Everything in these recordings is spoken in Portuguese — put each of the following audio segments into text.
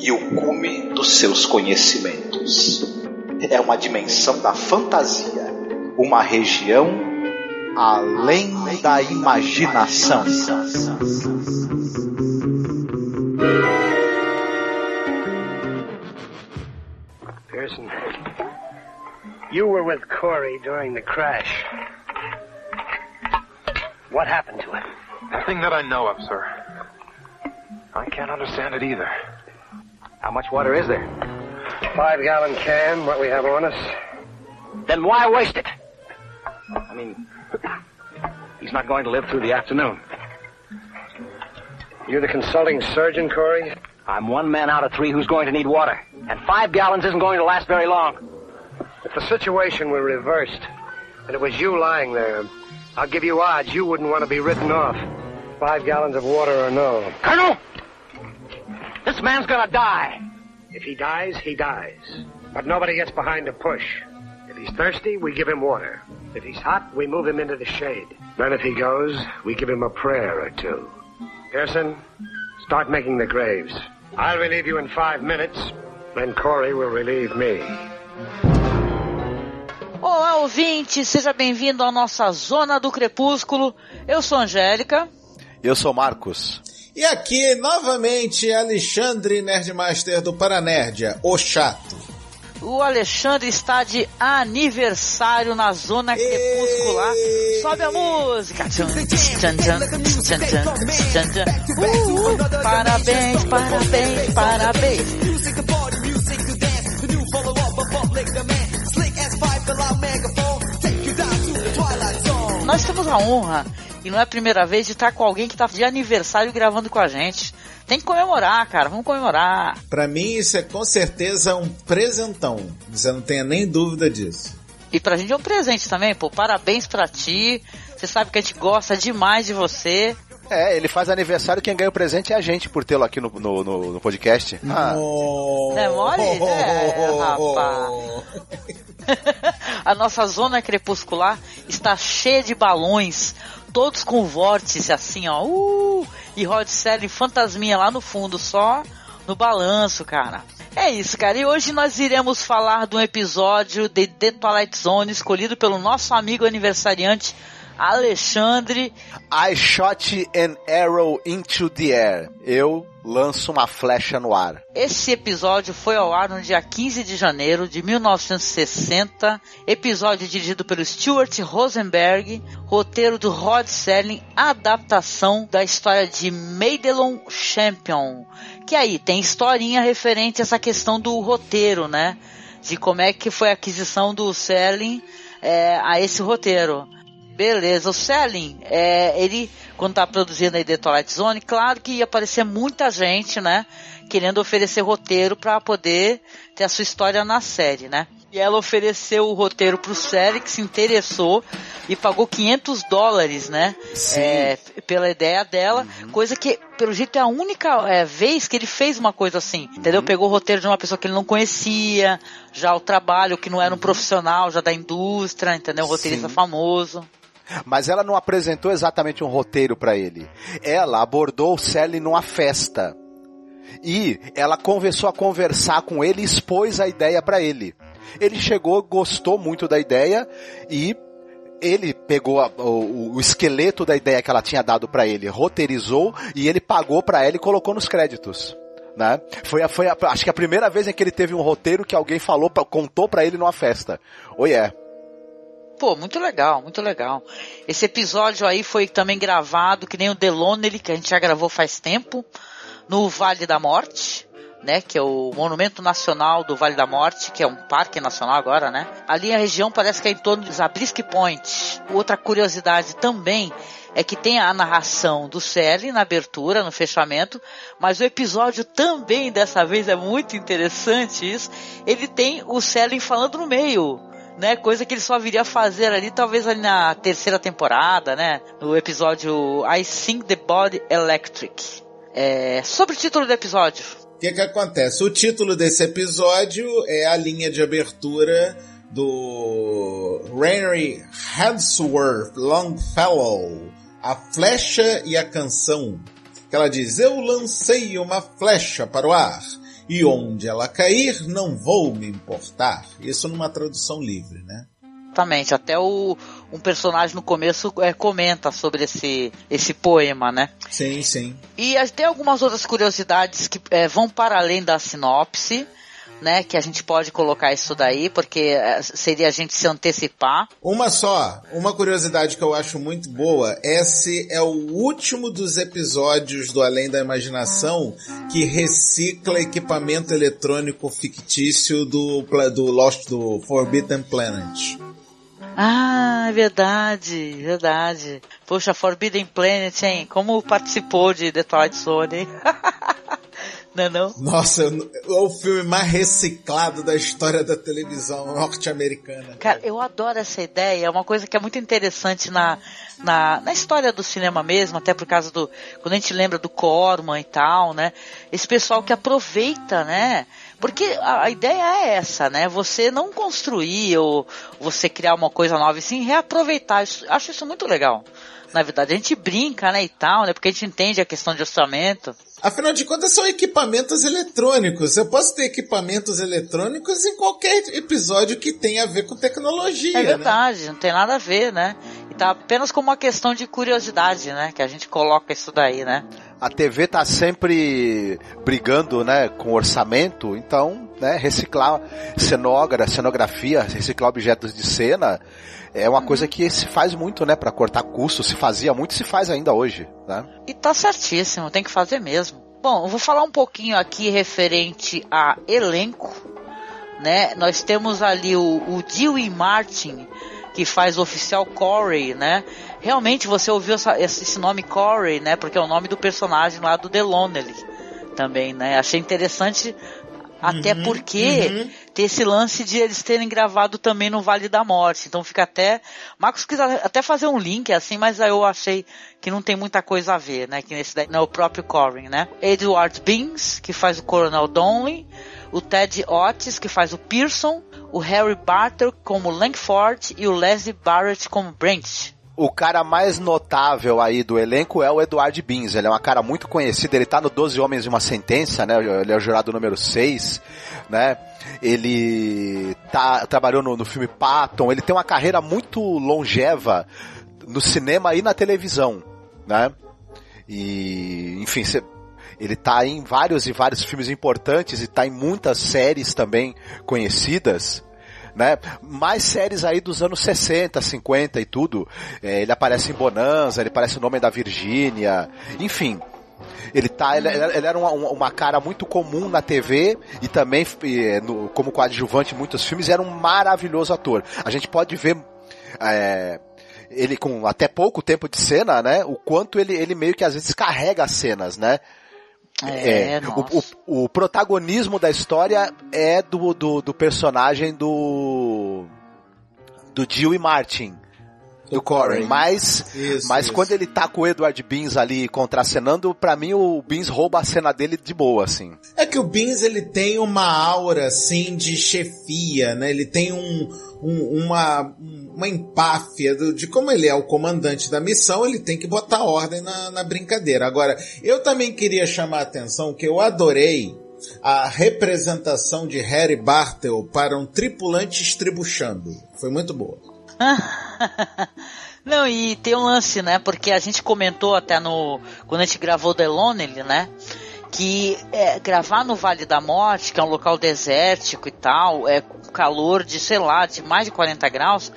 e o cume dos seus conhecimentos. É uma dimensão da fantasia, uma região além da imaginação. Pearson, you were with Corey during the crash. What happened to him? Nothing that I know of, sir. I can't understand it either. How much water is there? Five gallon can, what we have on us. Then why waste it? I mean, he's not going to live through the afternoon. You're the consulting surgeon, Corey? I'm one man out of three who's going to need water. And five gallons isn't going to last very long. If the situation were reversed, and it was you lying there, I'll give you odds you wouldn't want to be written off. Five gallons of water or no. Colonel! This man's gonna die. If he dies, he dies. But nobody gets behind to push. If he's thirsty, we give him water. If he's hot, we move him into the shade. Then if he goes, we give him a prayer or two. Pearson, start making the graves. I'll relieve you in five minutes. Then Corey will relieve me. Olá, ouvinte, seja bem-vindo à nossa Zona do Crepúsculo. Eu sou Angélica. Eu sou Marcos. E aqui, novamente, Alexandre Nerdmaster do Paranerdia, o chato. O Alexandre está de aniversário na Zona Crepuscular. Sobe a música! Uh, uh, parabéns, parabéns, parabéns. Nós temos a honra, e não é a primeira vez, de estar com alguém que está de aniversário gravando com a gente. Tem que comemorar, cara, vamos comemorar. Pra mim, isso é com certeza um presentão. Você não tenha nem dúvida disso. E pra gente é um presente também, pô. Parabéns pra ti. Você sabe que a gente gosta demais de você. É, ele faz aniversário, quem ganha o presente é a gente por tê-lo aqui no, no, no, no podcast. Ah, Oh. Não é mole? É, rapaz. a nossa zona crepuscular está cheia de balões, todos com vórtice assim, ó. Uh, e Rod Serling fantasminha lá no fundo, só no balanço, cara. É isso, cara. E hoje nós iremos falar de um episódio de The Twilight Zone escolhido pelo nosso amigo aniversariante Alexandre. I shot an arrow into the air. Eu lanço uma flecha no ar. Esse episódio foi ao ar no dia 15 de janeiro de 1960. Episódio dirigido pelo Stuart Rosenberg, roteiro do Rod Serling, adaptação da história de Madelon Champion. Que aí tem historinha referente a essa questão do roteiro, né? De como é que foi a aquisição do Serling é, a esse roteiro. Beleza, o Selling, é, ele, quando tá produzindo aí The Twilight Zone, claro que ia aparecer muita gente, né? Querendo oferecer roteiro para poder ter a sua história na série, né? E ela ofereceu o roteiro pro Selling, que se interessou e pagou 500 dólares, né? Sim. É, pela ideia dela, coisa que, pelo jeito, é a única é, vez que ele fez uma coisa assim, entendeu? Pegou o roteiro de uma pessoa que ele não conhecia, já o trabalho, que não era um profissional, já da indústria, entendeu? Um roteirista Sim. famoso. Mas ela não apresentou exatamente um roteiro pra ele. Ela abordou o Sally numa festa. E ela começou a conversar com ele e expôs a ideia pra ele. Ele chegou, gostou muito da ideia e ele pegou a- o, o esqueleto da ideia que ela tinha dado pra ele, roteirizou e ele pagou pra ela e colocou nos créditos. Né? Foi, a, foi a, acho que a primeira vez em que ele teve um roteiro que alguém falou, contou pra ele numa festa. Oh yeah. Pô, muito legal, muito legal. Esse episódio aí foi também gravado, que nem o The Lonely, que a gente já gravou faz tempo, no Vale da Morte, né, que é o Monumento Nacional do Vale da Morte, que é um parque nacional agora, né? Ali a região parece que é em torno de Zabriskie Point. Outra curiosidade também é que tem a narração do Sally na abertura, no fechamento, mas o episódio também dessa vez é muito interessante isso. Ele tem o Sally falando no meio, né? Coisa que ele só viria a fazer ali, talvez ali na terceira temporada, né? No episódio I Think the Body Electric. É, sobre o título do episódio. O que, que acontece? O título desse episódio é a linha de abertura do Henry Hadsworth Longfellow, A Flecha e a Canção. Que ela diz: Eu lancei uma flecha para o ar, e onde ela cair, não vou me importar. Isso numa tradução livre, né? Exatamente, até o, um personagem no começo é, comenta sobre esse, esse poema, né? Sim, sim. E tem algumas outras curiosidades que é, vão para além da sinopse, né? Que a gente pode colocar isso daí, porque é, seria a gente se antecipar. Uma só, uma curiosidade que eu acho muito boa, esse é o último dos episódios do Além da Imaginação que recicla equipamento eletrônico fictício do, do Lost, do Forbidden Planet. Ah, é verdade, verdade. Poxa, Forbidden Planet, hein? Como participou de The Twilight Zone, hein? não é não? Nossa, é o filme mais reciclado da história da televisão norte-americana. Cara, eu adoro essa ideia. É uma coisa que é muito interessante na, na, na história do cinema mesmo, até por causa do. Quando a gente lembra do Corman e tal, né? Esse pessoal que aproveita, né? Porque a, a, ideia é essa, né? Você não construir ou você criar uma coisa nova e sim reaproveitar. Isso, acho isso muito legal. Na verdade, a gente brinca, né, e tal, né? Porque a gente entende a questão de orçamento. Afinal de contas, são equipamentos eletrônicos. Eu posso ter equipamentos eletrônicos em qualquer episódio que tenha a ver com tecnologia. É verdade, né? não tem nada a ver, né? E tá apenas como uma questão de curiosidade, né? Que a gente coloca isso daí, né? A TV tá sempre brigando, né, com orçamento, então, né, reciclar cenógrafia, cenografia, reciclar objetos de cena é uma coisa que se faz muito, né, para cortar custos, se fazia muito e se faz ainda hoje, né? E tá certíssimo, tem que fazer mesmo. Bom, eu vou falar um pouquinho aqui referente a elenco, né? Nós temos ali o, o Dewey Martin, que faz o oficial Corey, né? Realmente você ouviu essa, esse nome Corey, né? Porque é o nome do personagem lá do The Lonely também, né? Achei interessante até uhum, porque uhum. Tem esse lance de eles terem gravado também no Vale da Morte. Então fica até. Marcos quis até fazer um link assim, mas aí eu achei que não tem muita coisa a ver, né? Que nesse daí não é o próprio Corin, né? Edward Beans, que faz o Coronel Donley. O Ted Otis, que faz o Pearson. O Harry Barter como Langford. E o Leslie Barrett como Brent o cara mais notável aí do elenco é o Eduardo Beans. Ele é um cara muito conhecido, ele tá no Doze Homens de uma Sentença, né? Ele é o jurado número 6, né? Ele tá, trabalhou no, no filme Patton, ele tem uma carreira muito longeva no cinema e na televisão, né? E, enfim, ele tá em vários e vários filmes importantes e tá em muitas séries também conhecidas né? Mais séries aí dos anos 60, 50 e tudo. É, ele aparece em Bonanza, ele aparece no Nome da Virgínia, enfim. Ele tá, ele, ele era uma, uma, cara muito comum na TV e também no, como coadjuvante em muitos filmes, era um maravilhoso ator. A gente pode ver é, ele com até pouco tempo de cena, né? O quanto ele, ele meio que às vezes carrega as cenas, né? É, é o, o, o, protagonismo da história é do, do, do personagem do do Jill e Martin do Corey, mas isso, mas isso. quando ele tá com o Edward Beans ali contracenando, para mim o Beans rouba a cena dele de boa, assim. É que o Beans ele tem uma aura assim de chefia, né? Ele tem um, um uma uma empáfia do, de como ele é o comandante da missão, ele tem que botar ordem na, na brincadeira. Agora, eu também queria chamar a atenção que eu adorei a representação de Harry Bartel para um tripulante estribuchando. Foi muito boa. Não, e tem um lance, né? Porque a gente comentou até no. Quando a gente gravou The Lonely, né? Que é, gravar no Vale da Morte, que é um local desértico e tal, é com calor de, sei lá, de mais de 40 graus,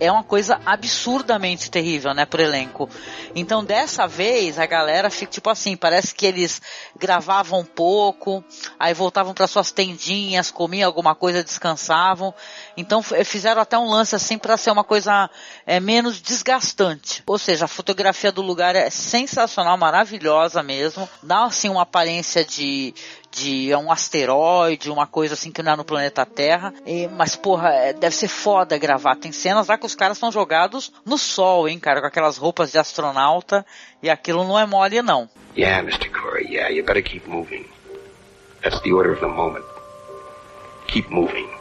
é uma coisa absurdamente terrível, né, pro elenco. Então, dessa vez, a galera fica tipo assim, parece que eles gravavam um pouco, aí voltavam para suas tendinhas, comiam alguma coisa, descansavam. Então, fizeram até um lance assim para ser uma coisa é, menos desgastante. Ou seja, a fotografia do lugar é sensacional, maravilhosa mesmo. Dá assim uma aparência de de é um asteroide, uma coisa assim que não é no planeta Terra. E, mas, porra, é, deve ser foda gravar. Tem cenas lá que os caras são jogados no sol, hein, cara, com aquelas roupas de astronauta. E aquilo não é mole, não. Yeah, Mr. Corey, yeah, you better keep moving. That's the order of the moment. Keep moving.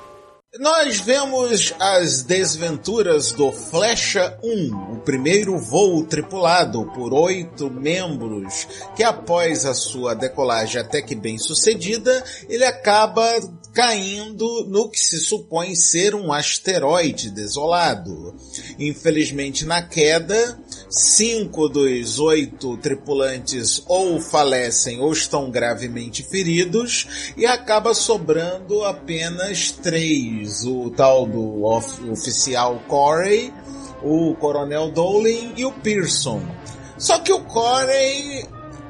Nós vemos as desventuras do Flecha 1, o primeiro voo tripulado por oito membros, que após a sua decolagem até que bem sucedida, ele acaba caindo no que se supõe ser um asteroide desolado. Infelizmente, na queda, cinco dos oito tripulantes ou falecem ou estão gravemente feridos e acaba sobrando apenas três: o tal do of oficial Corey, o coronel Dolin e o Pearson. Só que o Corey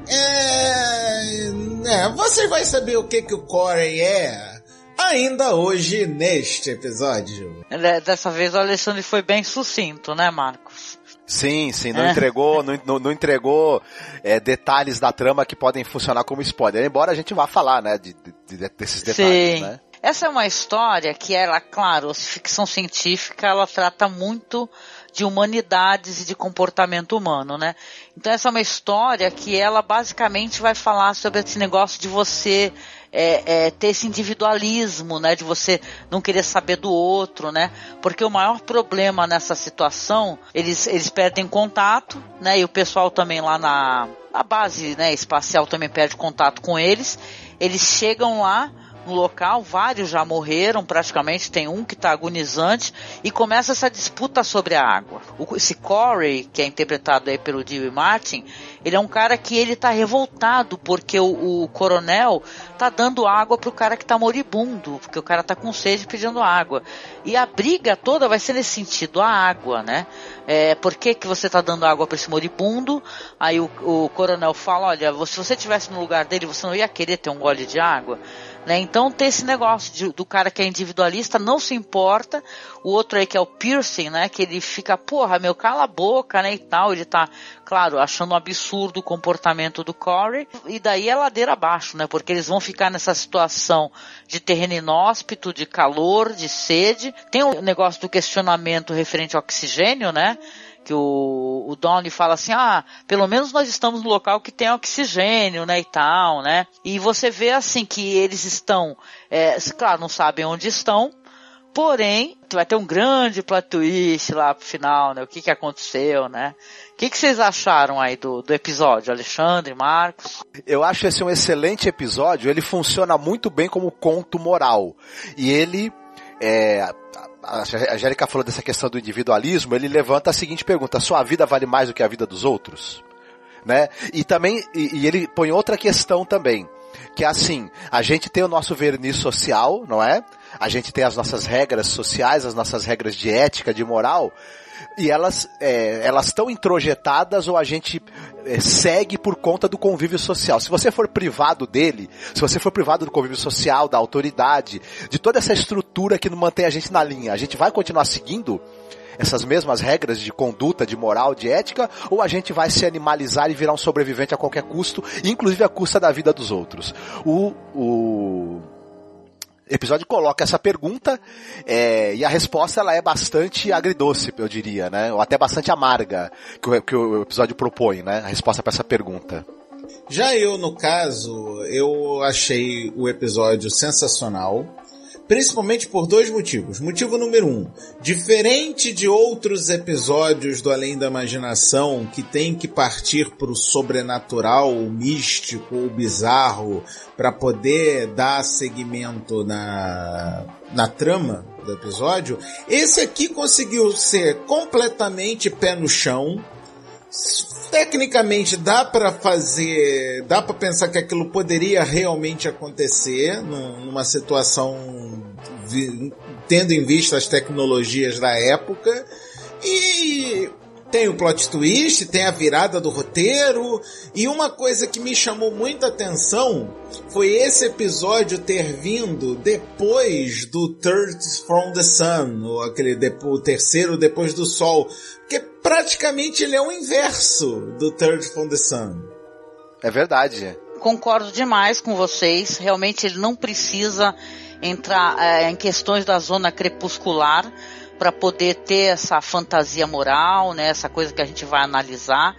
é, é, você vai saber o que que o Corey é ainda hoje neste episódio. Dessa vez o Alexandre foi bem sucinto, né, Marcos? Sim, sim, não é. entregou, não, não, não entregou é, detalhes da trama que podem funcionar como spoiler, embora a gente vá falar, né, de, de, desses detalhes, sim. né? Essa é uma história que ela, claro, ficção científica, ela trata muito de humanidades e de comportamento humano, né? Então essa é uma história que ela basicamente vai falar sobre esse negócio de você é, é, ter esse individualismo, né, de você não querer saber do outro, né, porque o maior problema nessa situação, eles, eles perdem contato, né, e o pessoal também lá na, na base, né, espacial também perde contato com eles, eles chegam lá, no local, vários já morreram praticamente, tem um que está agonizante e começa essa disputa sobre a água. O, esse Corey, que é interpretado aí pelo Dewey Martin, ele é um cara que ele tá revoltado porque o, o coronel tá dando água pro cara que tá moribundo, porque o cara tá com sede pedindo água. E a briga toda vai ser nesse sentido, a água, né? É, por que, que você tá dando água para esse moribundo? Aí o, o coronel fala, olha, se você tivesse no lugar dele, você não ia querer ter um gole de água? Né? Então tem esse negócio de, do cara que é individualista, não se importa, o outro aí que é o piercing, né? Que ele fica, porra, meu, cala a boca, né? E tal, ele tá, claro, achando um absurdo o comportamento do Corey, e daí é ladeira abaixo, né? Porque eles vão ficar nessa situação de terreno inóspito, de calor, de sede. Tem o negócio do questionamento referente ao oxigênio, né? Que o, o Donnie fala assim, ah, pelo menos nós estamos no local que tem oxigênio, né, e tal, né? E você vê assim que eles estão, é, claro, não sabem onde estão, porém, vai ter um grande plot twist lá pro final, né? O que que aconteceu, né? O que, que vocês acharam aí do, do episódio, Alexandre, Marcos? Eu acho esse um excelente episódio, ele funciona muito bem como conto moral. E ele, é, a Angélica falou dessa questão do individualismo, ele levanta a seguinte pergunta: sua vida vale mais do que a vida dos outros? Né? E também, e, e ele põe outra questão também, que é assim, a gente tem o nosso verniz social, não é? A gente tem as nossas regras sociais, as nossas regras de ética, de moral, e elas é, elas estão introjetadas ou a gente é, segue por conta do convívio social. Se você for privado dele, se você for privado do convívio social, da autoridade, de toda essa estrutura que não mantém a gente na linha, a gente vai continuar seguindo essas mesmas regras de conduta, de moral, de ética, ou a gente vai se animalizar e virar um sobrevivente a qualquer custo, inclusive a custa da vida dos outros? O, o episódio coloca essa pergunta é, e a resposta ela é bastante agridoce, eu diria, né? Ou até bastante amarga que o, que o episódio propõe, né? A resposta para essa pergunta. Já eu, no caso, eu achei o episódio sensacional principalmente por dois motivos. Motivo número um, diferente de outros episódios do Além da Imaginação que tem que partir para o sobrenatural, o místico, o bizarro, para poder dar seguimento na, na trama do episódio, esse aqui conseguiu ser completamente pé no chão, tecnicamente dá para fazer, dá para pensar que aquilo poderia realmente acontecer numa situação tendo em vista as tecnologias da época. E tem o plot twist, tem a virada do roteiro, e uma coisa que me chamou muita atenção foi esse episódio ter vindo depois do Third from the Sun, ou aquele o terceiro depois do Sol, porque praticamente ele é o inverso do Third from the Sun. É verdade. Concordo demais com vocês. Realmente ele não precisa entrar é, em questões da zona crepuscular para poder ter essa fantasia moral, né, essa coisa que a gente vai analisar.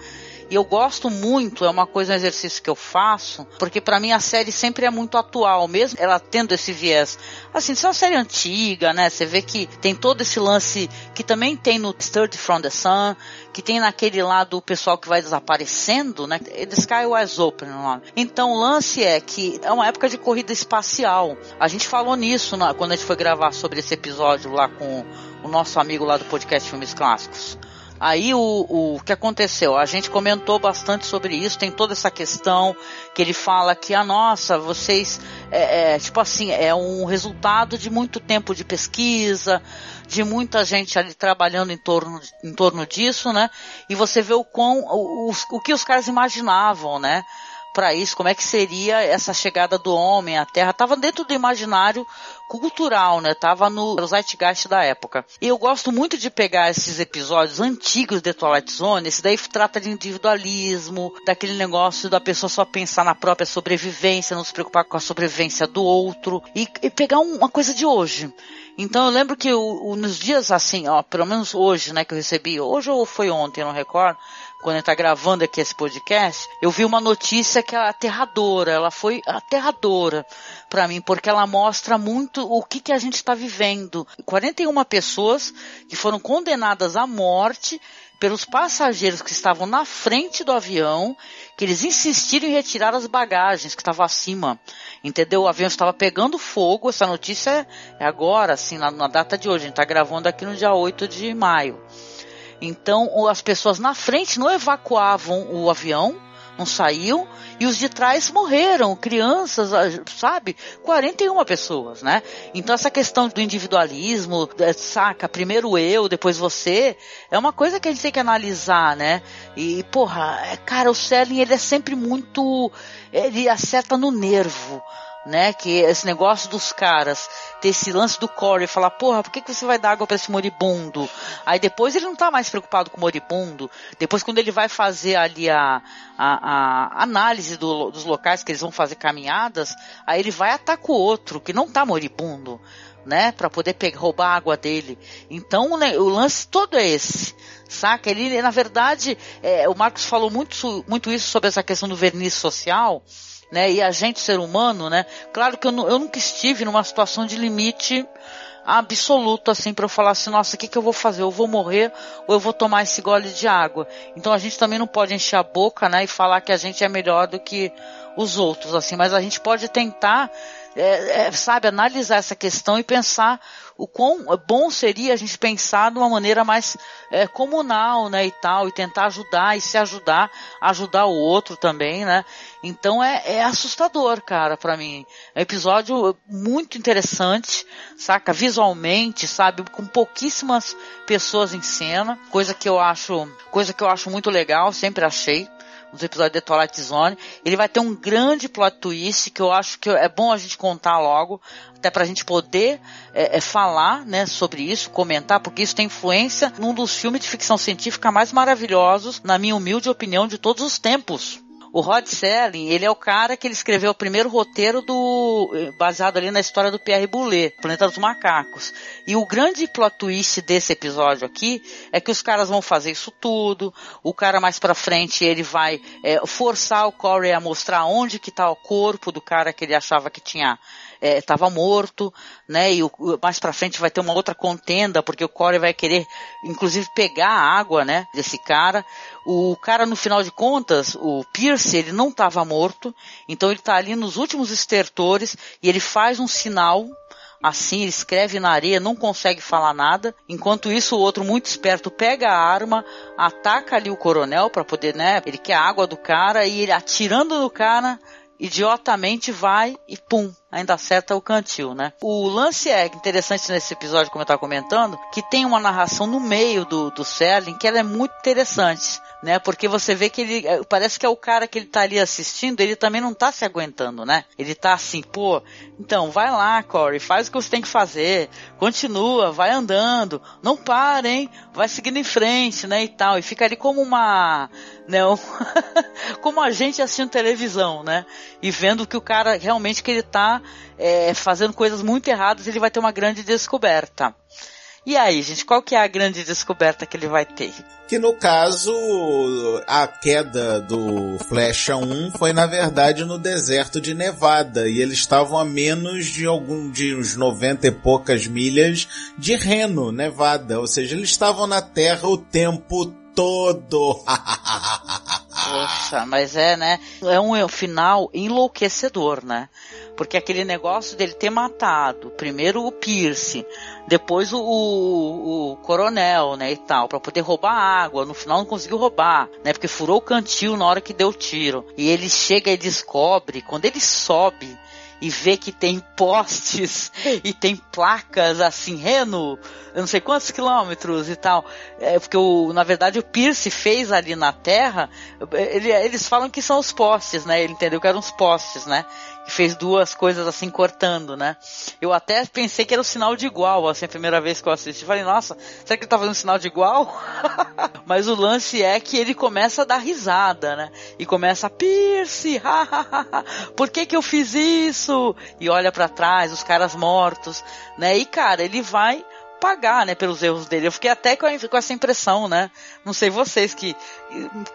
E eu gosto muito, é uma coisa, um exercício que eu faço, porque para mim a série sempre é muito atual, mesmo ela tendo esse viés. Assim, isso é uma série antiga, né? Você vê que tem todo esse lance que também tem no Sturdy from the Sun, que tem naquele lado o pessoal que vai desaparecendo, né? The Sky Was Open, o nome. Então o lance é que é uma época de corrida espacial. A gente falou nisso na, quando a gente foi gravar sobre esse episódio lá com o nosso amigo lá do podcast Filmes Clássicos. Aí o, o que aconteceu? A gente comentou bastante sobre isso, tem toda essa questão que ele fala que a ah, nossa, vocês é, é, tipo assim, é um resultado de muito tempo de pesquisa, de muita gente ali trabalhando em torno, em torno disso, né? E você vê o quão o, o, o que os caras imaginavam, né? Para isso, como é que seria essa chegada do homem à Terra, estava dentro do imaginário cultural, né? Tava no zeitgeist da época. E eu gosto muito de pegar esses episódios antigos de Twilight Zone, esse daí trata de individualismo, daquele negócio da pessoa só pensar na própria sobrevivência, não se preocupar com a sobrevivência do outro, e, e pegar um, uma coisa de hoje. Então eu lembro que o, o, nos dias assim, ó, pelo menos hoje, né, que eu recebi, hoje ou foi ontem, não recordo, quando a gente tá gravando aqui esse podcast, eu vi uma notícia que é aterradora, ela foi aterradora para mim, porque ela mostra muito o que, que a gente está vivendo. 41 pessoas que foram condenadas à morte pelos passageiros que estavam na frente do avião, que eles insistiram em retirar as bagagens que estavam acima. Entendeu? O avião estava pegando fogo, essa notícia é agora, assim, na, na data de hoje. A gente está gravando aqui no dia 8 de maio. Então, as pessoas na frente não evacuavam o avião, não saiu, e os de trás morreram, crianças, sabe? 41 pessoas, né? Então essa questão do individualismo, saca, primeiro eu, depois você, é uma coisa que a gente tem que analisar, né? E, porra, é, cara, o Selling, ele é sempre muito, ele acerta no nervo, né? Que esse negócio dos caras ter esse lance do Corey falar, porra, por que, que você vai dar água para esse moribundo? Aí depois ele não tá mais preocupado com o moribundo. Depois quando ele vai fazer ali a, a, a análise do, dos locais que eles vão fazer caminhadas, aí ele vai atacar o outro que não tá moribundo. Né, para poder pegar, roubar a água dele. Então, né, o lance todo é esse, saca? Ele, na verdade, é, o Marcos falou muito, muito isso sobre essa questão do verniz social, né? E a gente, ser humano, né? Claro que eu, eu nunca estive numa situação de limite absoluto, assim, para eu falar assim, nossa, o que, que eu vou fazer? Eu vou morrer ou eu vou tomar esse gole de água? Então a gente também não pode encher a boca, né? E falar que a gente é melhor do que os outros, assim, mas a gente pode tentar, é, é, sabe, analisar essa questão e pensar o quão bom seria a gente pensar de uma maneira mais é, comunal, né, e tal, e tentar ajudar e se ajudar, ajudar o outro também, né? Então é, é assustador, cara, para mim. É um episódio muito interessante, saca? Visualmente, sabe? Com pouquíssimas pessoas em cena, coisa que eu acho, coisa que eu acho muito legal, sempre achei nos episódios de Twilight Zone. Ele vai ter um grande plot twist que eu acho que é bom a gente contar logo, até para a gente poder é, é, falar né, sobre isso, comentar, porque isso tem influência num dos filmes de ficção científica mais maravilhosos, na minha humilde opinião, de todos os tempos. O Rod Serling, ele é o cara que ele escreveu o primeiro roteiro do baseado ali na história do Pierre Boulet, Planeta dos Macacos. E o grande plot twist desse episódio aqui é que os caras vão fazer isso tudo. O cara mais para frente ele vai é, forçar o Corey a mostrar onde que tá o corpo do cara que ele achava que tinha estava é, morto, né? E o, mais para frente vai ter uma outra contenda porque o Corey vai querer, inclusive, pegar a água, né? Desse cara. O cara, no final de contas, o Pierce, ele não estava morto, então ele está ali nos últimos estertores e ele faz um sinal assim, ele escreve na areia, não consegue falar nada. Enquanto isso, o outro muito esperto pega a arma, ataca ali o coronel para poder, né? Ele quer a água do cara e ele atirando no cara, idiotamente vai e pum, ainda acerta o cantil, né? O lance é interessante nesse episódio, como eu estava comentando, que tem uma narração no meio do, do Serling que ela é muito interessante né? Porque você vê que ele é, parece que é o cara que ele tá ali assistindo, ele também não tá se aguentando, né? Ele tá assim, pô, então vai lá, Corey, faz o que você tem que fazer, continua, vai andando, não para, hein? Vai seguindo em frente, né? E tal, e fica ali como uma, né? Como a gente assistindo televisão, né? E vendo que o cara realmente que ele tá é, fazendo coisas muito erradas, ele vai ter uma grande descoberta. E aí, gente, qual que é a grande descoberta que ele vai ter? Que no caso, a queda do Flecha 1 foi na verdade no deserto de Nevada e eles estavam a menos de algum de uns 90 e poucas milhas de Reno, Nevada, ou seja, eles estavam na Terra o tempo todo. Poxa, mas é, né? É um final enlouquecedor, né? Porque aquele negócio dele ter matado primeiro o Pierce, depois o, o, o coronel, né, e tal, para poder roubar água. No final não conseguiu roubar, né, porque furou o cantil na hora que deu o tiro. E ele chega e descobre, quando ele sobe e vê que tem postes e tem placas assim, Reno, eu não sei quantos quilômetros e tal. É, porque o, na verdade o Pierce fez ali na Terra, ele, eles falam que são os postes, né? Ele entendeu que eram os postes, né? fez duas coisas assim cortando, né? Eu até pensei que era o sinal de igual, assim, a primeira vez que eu assisti. Falei, nossa, será que ele tá fazendo sinal de igual? Mas o lance é que ele começa a dar risada, né? E começa a Pierce, por que que eu fiz isso? E olha para trás, os caras mortos, né? E cara, ele vai pagar, né, pelos erros dele. Eu fiquei até com, com, essa impressão, né? Não sei vocês que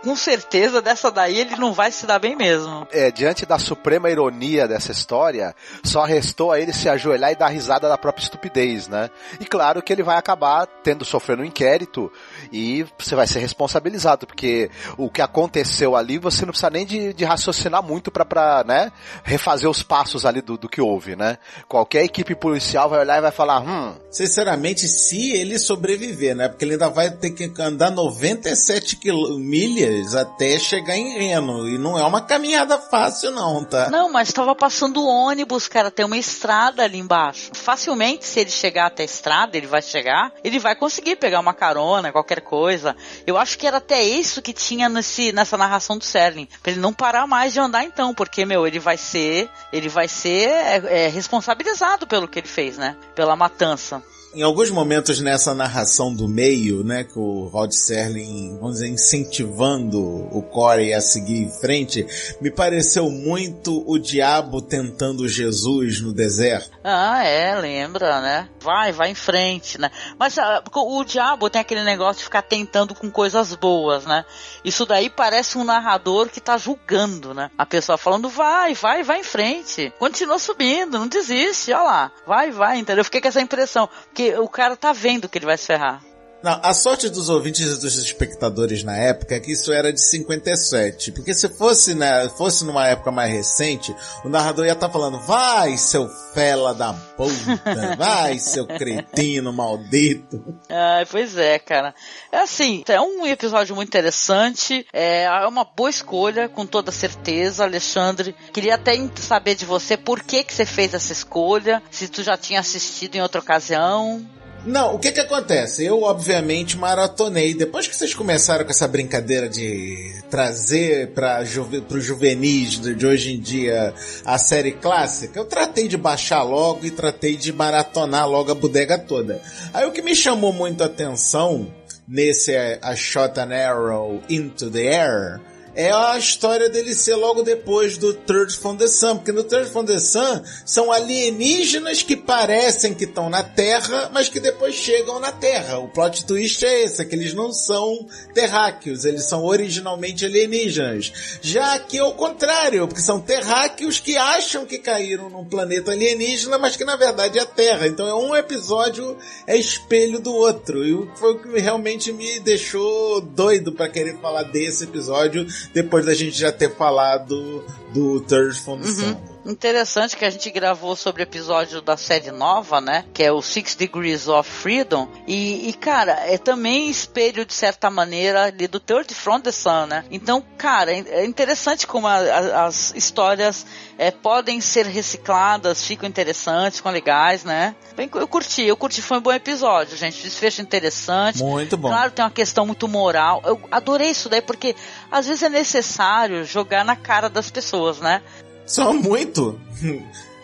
com certeza dessa daí ele não vai se dar bem mesmo. É, diante da suprema ironia dessa história, só restou a ele se ajoelhar e dar risada da própria estupidez, né? E claro que ele vai acabar tendo sofrendo um inquérito e você vai ser responsabilizado, porque o que aconteceu ali você não precisa nem de, de raciocinar muito para pra, né, refazer os passos ali do, do que houve, né? Qualquer equipe policial vai olhar e vai falar, hum... Sinceramente, se ele sobreviver, né? Porque ele ainda vai ter que andar 97 milhas até chegar em Reno, e não é uma caminhada fácil não, tá? Não, mas estava passando ônibus, cara, tem uma estrada ali embaixo. Facilmente, se ele chegar até a estrada, ele vai chegar, ele vai conseguir pegar uma carona, qualquer coisa. Eu acho que era até isso que tinha nesse, nessa narração do Serling. Pra ele não parar mais de andar então, porque, meu, ele vai ser, ele vai ser é, é, responsabilizado pelo que ele fez, né? Pela matança em alguns momentos nessa narração do meio, né, que o Rod Serling, vamos dizer, incentivando o Corey a seguir em frente, me pareceu muito o diabo tentando Jesus no deserto. Ah, é, lembra, né? Vai, vai em frente, né? Mas uh, o diabo tem aquele negócio de ficar tentando com coisas boas, né? Isso daí parece um narrador que tá julgando, né? A pessoa falando, vai, vai, vai em frente. Continua subindo, não desiste, olha lá. Vai, vai, entendeu? Eu fiquei com essa impressão. Porque porque o cara tá vendo que ele vai se ferrar. Não, a sorte dos ouvintes e dos espectadores na época é que isso era de 57. Porque se fosse, né, fosse numa época mais recente, o narrador ia estar tá falando, vai, seu fela da puta, vai, seu cretino maldito. Ah, pois é, cara. É assim, é um episódio muito interessante, é, é uma boa escolha, com toda certeza, Alexandre. Queria até saber de você por que que você fez essa escolha, se tu já tinha assistido em outra ocasião. Não, o que que acontece? Eu, obviamente, maratonei. Depois que vocês começaram com essa brincadeira de trazer para juve, juvenis de, de hoje em dia a série clássica, eu tratei de baixar logo e tratei de maratonar logo a bodega toda. Aí o que me chamou muito a atenção nesse A Shot an Arrow Into the Air é a história dele ser logo depois do Third from the Sun, porque no Third from the Sun são alienígenas que parecem que estão na Terra, mas que depois chegam na Terra. O plot twist é esse, é que eles não são terráqueos, eles são originalmente alienígenas. Já que é o contrário, porque são terráqueos que acham que caíram num planeta alienígena, mas que na verdade é a Terra. Então é um episódio é espelho do outro. E foi o que realmente me deixou doido para querer falar desse episódio depois da gente já ter falado do Third the Sun. Interessante que a gente gravou sobre o episódio da série nova, né? Que é o Six Degrees of Freedom. E, e cara, é também espelho, de certa maneira, ali do Third From the Sun, né? Então, cara, é, é interessante como a, a, as histórias é, podem ser recicladas, ficam interessantes, ficam legais, né? Bem, eu curti, eu curti, foi um bom episódio, gente. Desfecho interessante. Muito bom. Claro, tem uma questão muito moral. Eu adorei isso daí, porque às vezes é necessário jogar na cara das pessoas, né? Só muito.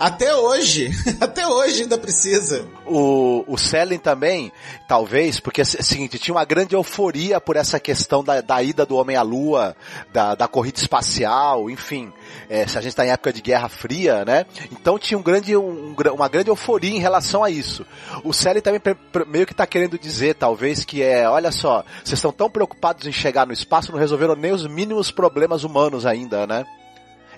Até hoje, até hoje ainda precisa. O, o também, talvez, porque é o seguinte, tinha uma grande euforia por essa questão da, da ida do homem à lua, da, da corrida espacial, enfim. É, se a gente está em época de Guerra Fria, né? Então tinha um grande, um, uma grande euforia em relação a isso. O Selling também meio que está querendo dizer, talvez, que é, olha só, vocês estão tão preocupados em chegar no espaço, não resolveram nem os mínimos problemas humanos ainda, né?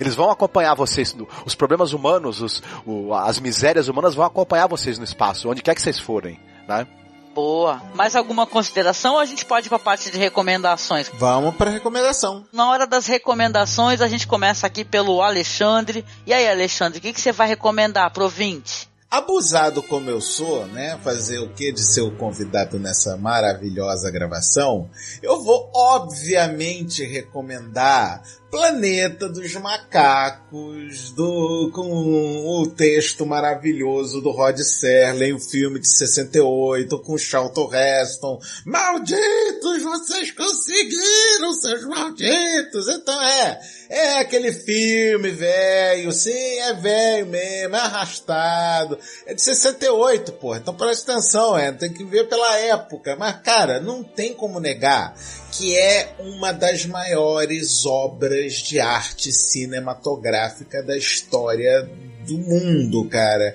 Eles vão acompanhar vocês, os problemas humanos, os, o, as misérias humanas vão acompanhar vocês no espaço, onde quer que vocês forem, né? Boa. Mais alguma consideração ou a gente pode ir para a parte de recomendações? Vamos para recomendação. Na hora das recomendações, a gente começa aqui pelo Alexandre. E aí, Alexandre, o que, que você vai recomendar pro ouvinte? Abusado como eu sou, né? Fazer o que de ser o convidado nessa maravilhosa gravação, eu vou obviamente recomendar Planeta dos Macacos, do, com o texto maravilhoso do Rod Serling, o filme de 68, com Charlton Heston. Malditos, vocês conseguiram, seus malditos! Então é, é aquele filme velho, sim, é velho mesmo, é arrastado. É de 68, porra, então presta atenção, é, tem que ver pela época. Mas, cara, não tem como negar que é uma das maiores obras de arte cinematográfica da história do mundo, cara.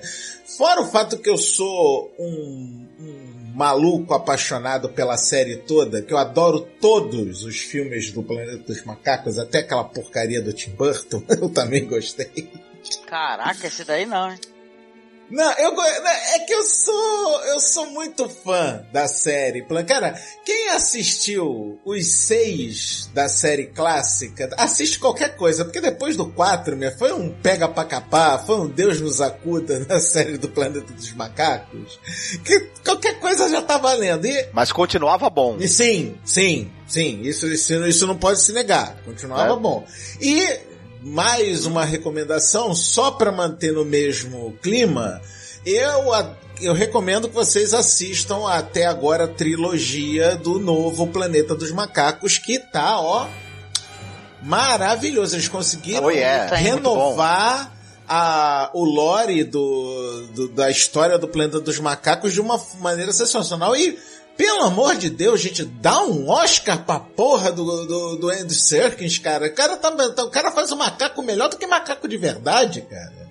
Fora o fato que eu sou um, um maluco apaixonado pela série toda, que eu adoro todos os filmes do Planeta dos Macacos, até aquela porcaria do Tim Burton, eu também gostei. Caraca, esse daí não, hein? Não, eu é que eu sou eu sou muito fã da série. Cara, quem assistiu os seis da série clássica, assiste qualquer coisa, porque depois do quatro, minha, foi um pega pra capar, foi um Deus nos acuda na série do Planeta dos Macacos, que qualquer coisa já tá valendo. E, Mas continuava bom. E sim, sim, sim, isso, isso, isso não pode se negar, continuava é. bom. E mais uma recomendação só para manter no mesmo clima. Eu, eu recomendo que vocês assistam até agora a trilogia do novo Planeta dos Macacos, que tá, ó, maravilhoso. Eles conseguiram oh, yeah. renovar a, o lore do, do, da história do Planeta dos Macacos de uma maneira sensacional e pelo amor de Deus, gente, dá um Oscar pra porra do, do, do Andy Serkins, cara. O cara, tá, o cara faz um macaco melhor do que macaco de verdade, cara.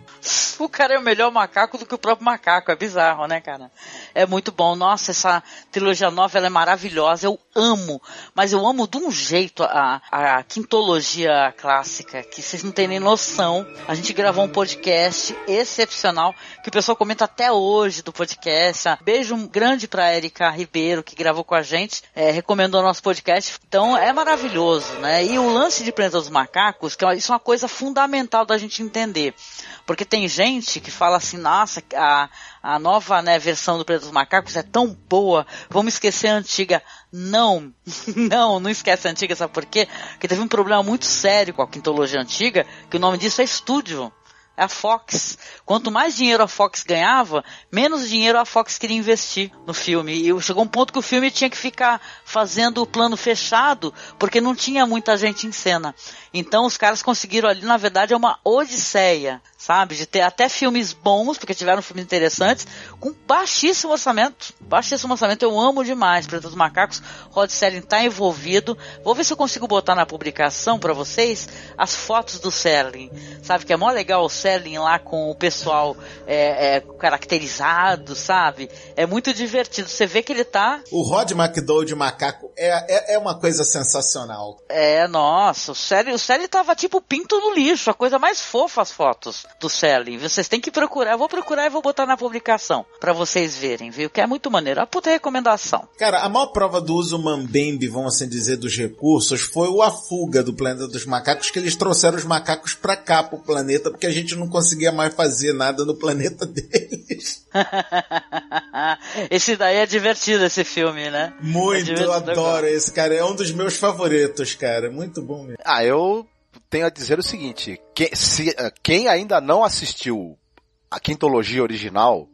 O cara é o melhor macaco do que o próprio macaco. É bizarro, né, cara? É muito bom. Nossa, essa trilogia nova ela é maravilhosa. Eu amo. Mas eu amo de um jeito a, a quintologia clássica que vocês não têm nem noção. A gente gravou um podcast excepcional que o pessoal comenta até hoje do podcast. Beijo grande pra Erika Ribeiro que gravou com a gente. É, recomendou nosso podcast. Então é maravilhoso, né? E o lance de Planeta dos Macacos, que é isso é uma coisa fundamental da gente entender. Porque tem gente que fala assim, nossa, a, a nova né, versão do Planeta dos Macacos é tão boa, vamos esquecer a antiga. Não, não, não esquece a antiga, sabe por quê? Porque teve um problema muito sério com a quintologia antiga, que o nome disso é estúdio a Fox. Quanto mais dinheiro a Fox ganhava, menos dinheiro a Fox queria investir no filme. E chegou um ponto que o filme tinha que ficar fazendo o plano fechado, porque não tinha muita gente em cena. Então os caras conseguiram ali, na verdade, é uma odisseia, sabe? De ter até filmes bons, porque tiveram filmes interessantes, com baixíssimo orçamento. Baixíssimo orçamento, eu amo demais. Planeta dos Macacos, Rod Serling tá envolvido. Vou ver se eu consigo botar na publicação para vocês as fotos do Serling. Sabe que é mó legal o Serling Sterling lá com o pessoal é, é, caracterizado, sabe? É muito divertido. Você vê que ele tá. O Rod McDowell de macaco é, é, é, uma coisa sensacional. É, nossa, o Sterling, o Sterling tava tipo pinto no lixo, a coisa mais fofa as fotos do Sterling. Vocês têm que procurar, eu vou procurar e vou botar na publicação para vocês verem, viu? Que é muito maneiro. A puta recomendação. Cara, a maior prova do uso mambembe, vamos assim dizer, dos recursos foi A Fuga do Planeta dos Macacos, que eles trouxeram os macacos pra cá, pro planeta, porque a gente não conseguia mais fazer nada no planeta deles. esse daí é divertido, esse filme, né? Muito, é eu adoro esse cara. É um dos meus favoritos, cara. Muito bom mesmo. Ah, eu tenho a dizer o seguinte: quem, se, quem ainda não assistiu a quintologia original,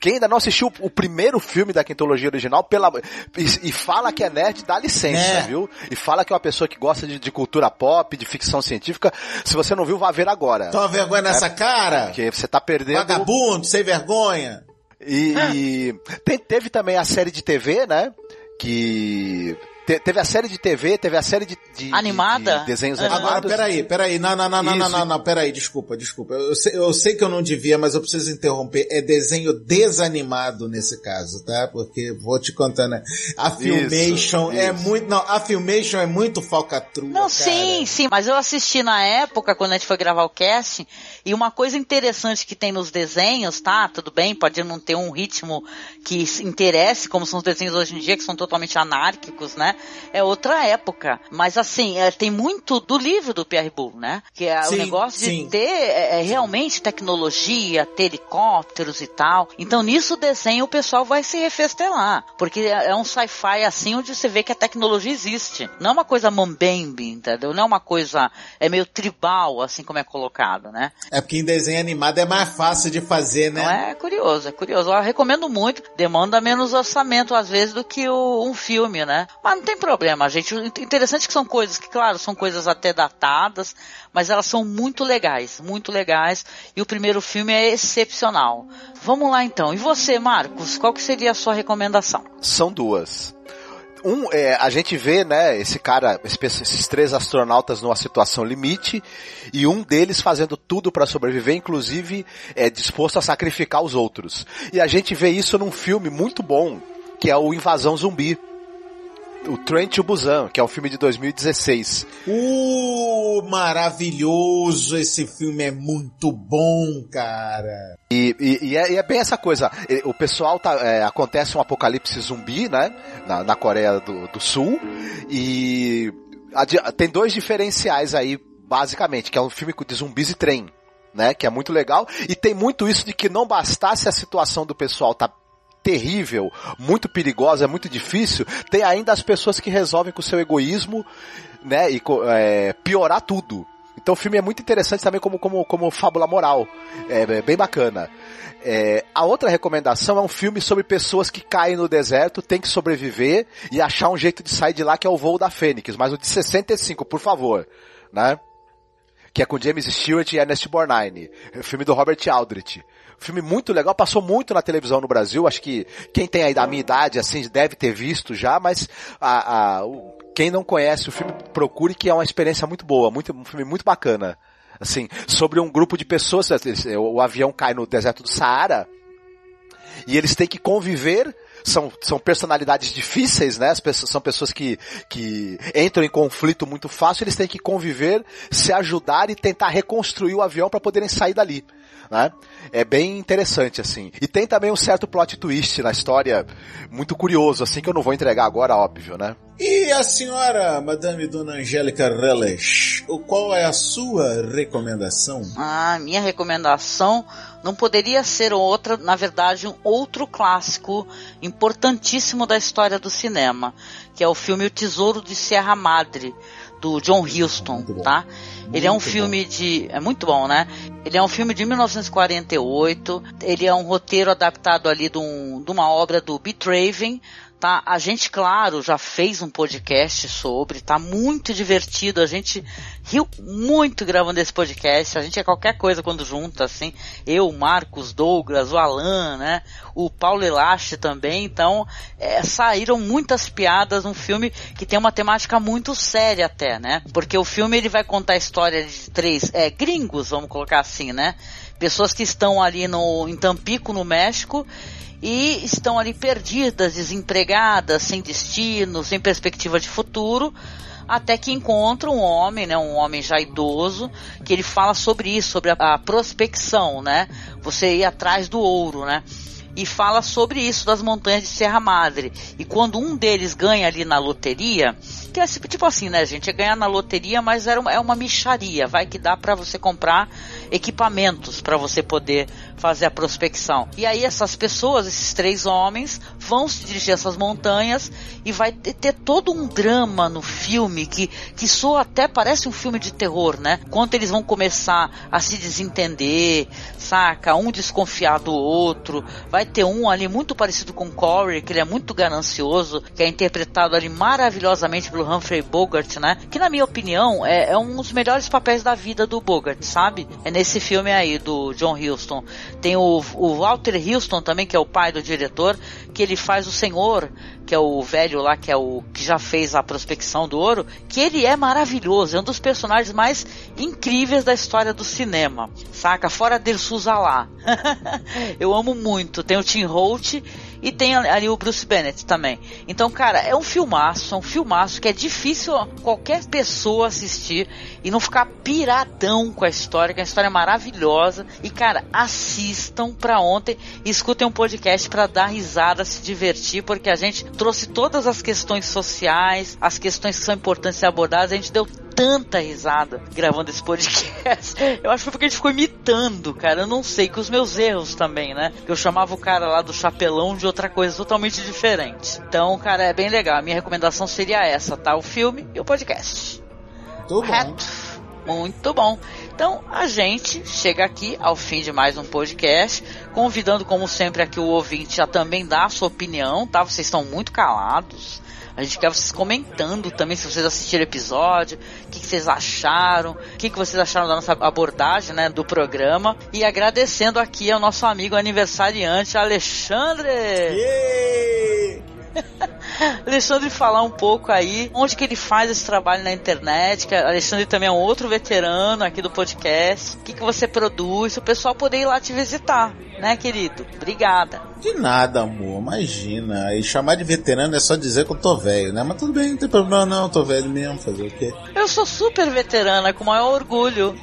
quem ainda não assistiu o primeiro filme da quintologia original pela, e, e fala que é nerd, dá licença, é. viu? E fala que é uma pessoa que gosta de, de, cultura pop, de ficção científica. Se você não viu, vá ver agora. Toma vergonha nessa é, cara! Porque você tá perdendo. Vagabundo, sem vergonha! E, e tem, teve também a série de TV, né? Que te, teve a série de TV, teve a série de, de animada, de desenhos animados. Agora, peraí, peraí, não, não, não, não, não, não, não, peraí, desculpa, desculpa. Eu sei, eu sei que eu não devia, mas eu preciso interromper. É desenho desanimado nesse caso, tá? Porque vou te contar, né? A Filmation isso, é isso. muito, não, a Filmation é muito falcatrua, Não, cara. sim, sim, mas eu assisti na época quando a gente foi gravar o casting e uma coisa interessante que tem nos desenhos, tá? Tudo bem, pode não ter um ritmo que interesse, como são os desenhos hoje em dia que são totalmente anárquicos, né? É outra época. Mas assim, é, tem muito do livro do Pierre Bull, né? Que é sim, o negócio de sim. ter é, é, realmente tecnologia, ter helicópteros e tal. Então nisso o desenho o pessoal vai se refestelar. Porque é, é um sci-fi assim onde você vê que a tecnologia existe. Não é uma coisa mambembe, entendeu? Não é uma coisa, é meio tribal, assim como é colocado, né? É porque em desenho animado é mais fácil de fazer, né? Não é curioso, é curioso. Eu recomendo muito. Demanda menos orçamento às vezes do que o, um filme, né? Mas tem problema, gente. O interessante é que são coisas que, claro, são coisas até datadas, mas elas são muito legais, muito legais. E o primeiro filme é excepcional. Vamos lá então. E você, Marcos, qual que seria a sua recomendação? São duas. Um, é, a gente vê, né, esse cara, esses três astronautas numa situação limite, e um deles fazendo tudo para sobreviver, inclusive é disposto a sacrificar os outros. E a gente vê isso num filme muito bom, que é o Invasão Zumbi o Train to Busan, que é um filme de 2016. Uh, maravilhoso! Esse filme é muito bom, cara. E, e, e, é, e é, bem essa coisa. O pessoal tá. É, acontece um apocalipse zumbi, né? Na, na Coreia do, do Sul. E a, tem dois diferenciais aí, basicamente, que é um filme de zumbis e trem. Né, que é muito legal, e tem muito isso de que não bastasse a situação do pessoal tá terrível, muito perigosa, é muito difícil, tem ainda as pessoas que resolvem com o seu egoísmo, né, e é, piorar tudo. Então o filme é muito interessante também como, como, como fábula moral. É, é bem bacana. É, a outra recomendação é um filme sobre pessoas que caem no deserto, tem que sobreviver e achar um jeito de sair de lá, que é o voo da Fênix, mas o de 65, por favor, né? Que é com James Stewart e Ernest Borgnine. É filme do Robert Aldrich. Filme muito legal, passou muito na televisão no Brasil, acho que quem tem aí da minha idade, assim, deve ter visto já, mas a, a, quem não conhece o filme, procure que é uma experiência muito boa, muito, um filme muito bacana. Assim, sobre um grupo de pessoas, o avião cai no deserto do Saara, e eles têm que conviver são, são personalidades difíceis, né? As pessoas, são pessoas que, que entram em conflito muito fácil, eles têm que conviver, se ajudar e tentar reconstruir o avião para poderem sair dali né? É bem interessante, assim. E tem também um certo plot twist na história, muito curioso, assim, que eu não vou entregar agora, óbvio, né? E a senhora, Madame Dona Angélica Reles, qual é a sua recomendação? Ah, minha recomendação não poderia ser outra, na verdade, um outro clássico importantíssimo da história do cinema, que é o filme O Tesouro de Serra Madre, do John Huston, tá? Ele é um filme bom. de. É muito bom, né? Ele é um filme de 1948. Ele é um roteiro adaptado ali de, um, de uma obra do Beethoven, tá? A gente, claro, já fez um podcast sobre, tá muito divertido, a gente riu muito gravando esse podcast, a gente é qualquer coisa quando junta, assim, eu, Marcos, Douglas, o Alan, né, o Paulo Elache também, então, é, saíram muitas piadas, um filme que tem uma temática muito séria até, né, porque o filme ele vai contar a história de três, é, gringos, vamos colocar assim, né, pessoas que estão ali no, em Tampico, no México, e estão ali perdidas, desempregadas, sem destino, sem perspectiva de futuro, até que encontra um homem, né, um homem já idoso, que ele fala sobre isso, sobre a, a prospecção, né, você ir atrás do ouro, né, e fala sobre isso das montanhas de Serra Madre. E quando um deles ganha ali na loteria, que é tipo assim, né, gente? É ganhar na loteria, mas era uma, é uma micharia. Vai que dá para você comprar equipamentos para você poder fazer a prospecção. E aí essas pessoas, esses três homens, vão se dirigir a essas montanhas e vai ter, todo um drama no filme que, que soa até parece um filme de terror, né? Quando eles vão começar a se desentender, saca? Um desconfiar do outro. Vai ter um ali muito parecido com Corey, que ele é muito ganancioso, que é interpretado ali maravilhosamente pelo Humphrey Bogart, né? Que na minha opinião é, é um dos melhores papéis da vida do Bogart, sabe? É nesse filme aí do John Huston. Tem o, o Walter Houston também, que é o pai do diretor, que ele faz o Senhor, que é o velho lá, que é o que já fez a prospecção do ouro, que ele é maravilhoso, é um dos personagens mais incríveis da história do cinema, saca? Fora Dersusa lá. Eu amo muito. Tem o Tim Holt e tem ali o Bruce Bennett também. Então, cara, é um filmaço, é um filmaço que é difícil qualquer pessoa assistir e não ficar piradão com a história, que a história é maravilhosa. E, cara, assistam pra ontem e escutem um podcast para dar risada, se divertir, porque a gente trouxe todas as questões sociais, as questões que são importantes ser abordadas, a gente deu tanta risada gravando esse podcast. Eu acho que foi porque a gente ficou imitando, cara. Eu não sei, com os meus erros também, né? Eu chamava o cara lá do chapelão de outra coisa totalmente diferente. Então, cara, é bem legal. A minha recomendação seria essa, tá? O filme e o podcast. Muito bom. Muito bom. Então a gente chega aqui ao fim de mais um podcast, convidando como sempre aqui o ouvinte a também dar a sua opinião, tá? Vocês estão muito calados. A gente quer vocês comentando também se vocês assistiram o episódio, o que, que, vocês acharam, o que, que vocês acharam da nossa abordagem, né, do programa. E agradecendo aqui ao nosso amigo aniversariante, Alexandre! Yeah! Alexandre falar um pouco aí onde que ele faz esse trabalho na internet, que Alexandre também é um outro veterano aqui do podcast. O que, que você produz, o pessoal poder ir lá te visitar, né, querido? Obrigada. De nada, amor, imagina. E chamar de veterano é só dizer que eu tô velho, né? Mas tudo bem, não tem problema não, tô velho mesmo, fazer o quê? Eu sou super veterana, com o maior orgulho.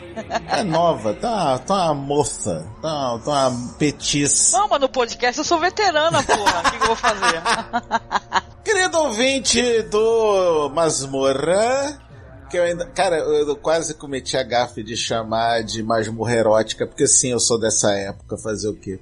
É nova, tá, tá uma moça, tá, tá uma petiça. Não, mas no podcast eu sou veterana, porra. O que, que eu vou fazer? Querido ouvinte do Masmorra, que eu ainda. Cara, eu quase cometi a gafe de chamar de masmorra erótica, porque sim, eu sou dessa época, fazer o quê?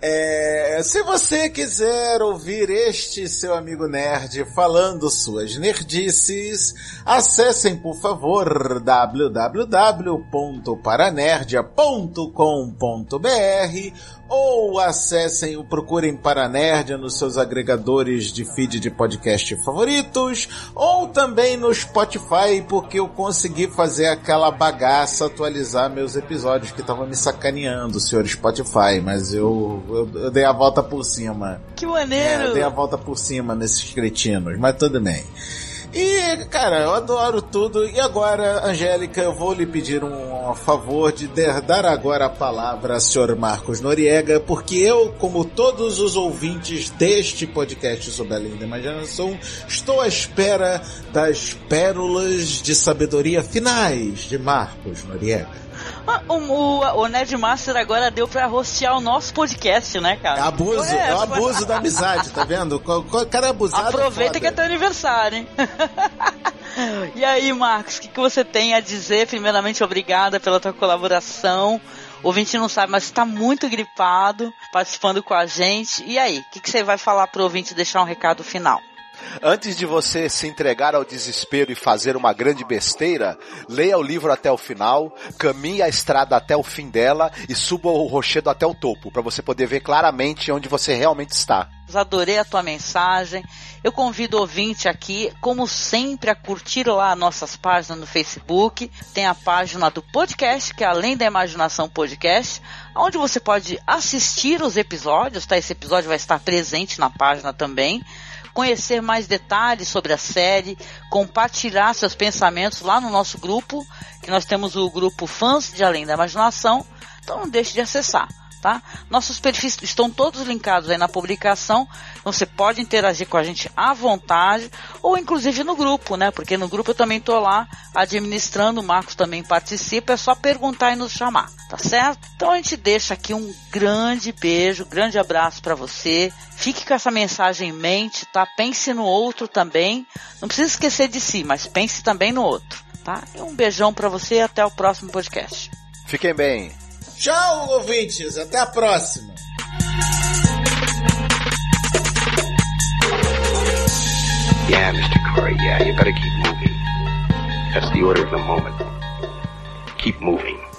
É, se você quiser ouvir este seu amigo nerd falando suas nerdices, acessem por favor www.paranerdia.com.br ou acessem o procurem Paranerdia nos seus agregadores de feed de podcast favoritos, ou também no Spotify, porque eu consegui fazer aquela bagaça atualizar meus episódios que estavam me sacaneando, senhor Spotify, mas eu, eu, eu, dei a volta por cima. Que maneiro! É, eu dei a volta por cima nesses cretinos, mas tudo bem. E, cara, eu adoro tudo. E agora, Angélica, eu vou lhe pedir um, favor de dar agora a palavra ao senhor Marcos Noriega, porque eu, como todos os ouvintes deste podcast sobre a linda imaginação, estou à espera das pérolas de sabedoria finais de Marcos Noriega. Ah, o, o, o Nerd Master agora deu pra rostear o nosso podcast, né, cara? É abuso, é, o abuso da amizade, tá vendo? O cara é abusado. Aproveita é que é teu aniversário, hein? e aí, Marcos, o que, que você tem a dizer? Primeiramente, obrigada pela tua colaboração. O ouvinte não sabe, mas está muito gripado, participando com a gente. E aí, o que, que você vai falar pro ouvinte deixar um recado final? Antes de você se entregar ao desespero e fazer uma grande besteira, leia o livro até o final, caminhe a estrada até o fim dela e suba o rochedo até o topo, para você poder ver claramente onde você realmente está. Adorei a tua mensagem. Eu convido o ouvinte aqui, como sempre, a curtir lá nossas páginas no Facebook. Tem a página do podcast, que é Além da Imaginação Podcast, onde você pode assistir os episódios, tá? Esse episódio vai estar presente na página também conhecer mais detalhes sobre a série, compartilhar seus pensamentos lá no nosso grupo, que nós temos o grupo Fãs de Além da Imaginação. Então não deixe de acessar. Tá? Nossos perfis estão todos linkados aí na publicação, então você pode interagir com a gente à vontade, ou inclusive no grupo, né? Porque no grupo eu também tô lá administrando, o Marcos também participa, é só perguntar e nos chamar, tá certo? Então a gente deixa aqui um grande beijo, grande abraço para você. Fique com essa mensagem em mente, tá? Pense no outro também. Não precisa esquecer de si, mas pense também no outro, tá? E um beijão para você e até o próximo podcast. Fiquem bem. Tchau, ouvintes. Até a próxima. Yeah, Mr. Corey, yeah, you better keep moving. That's the order of the moment. Keep moving.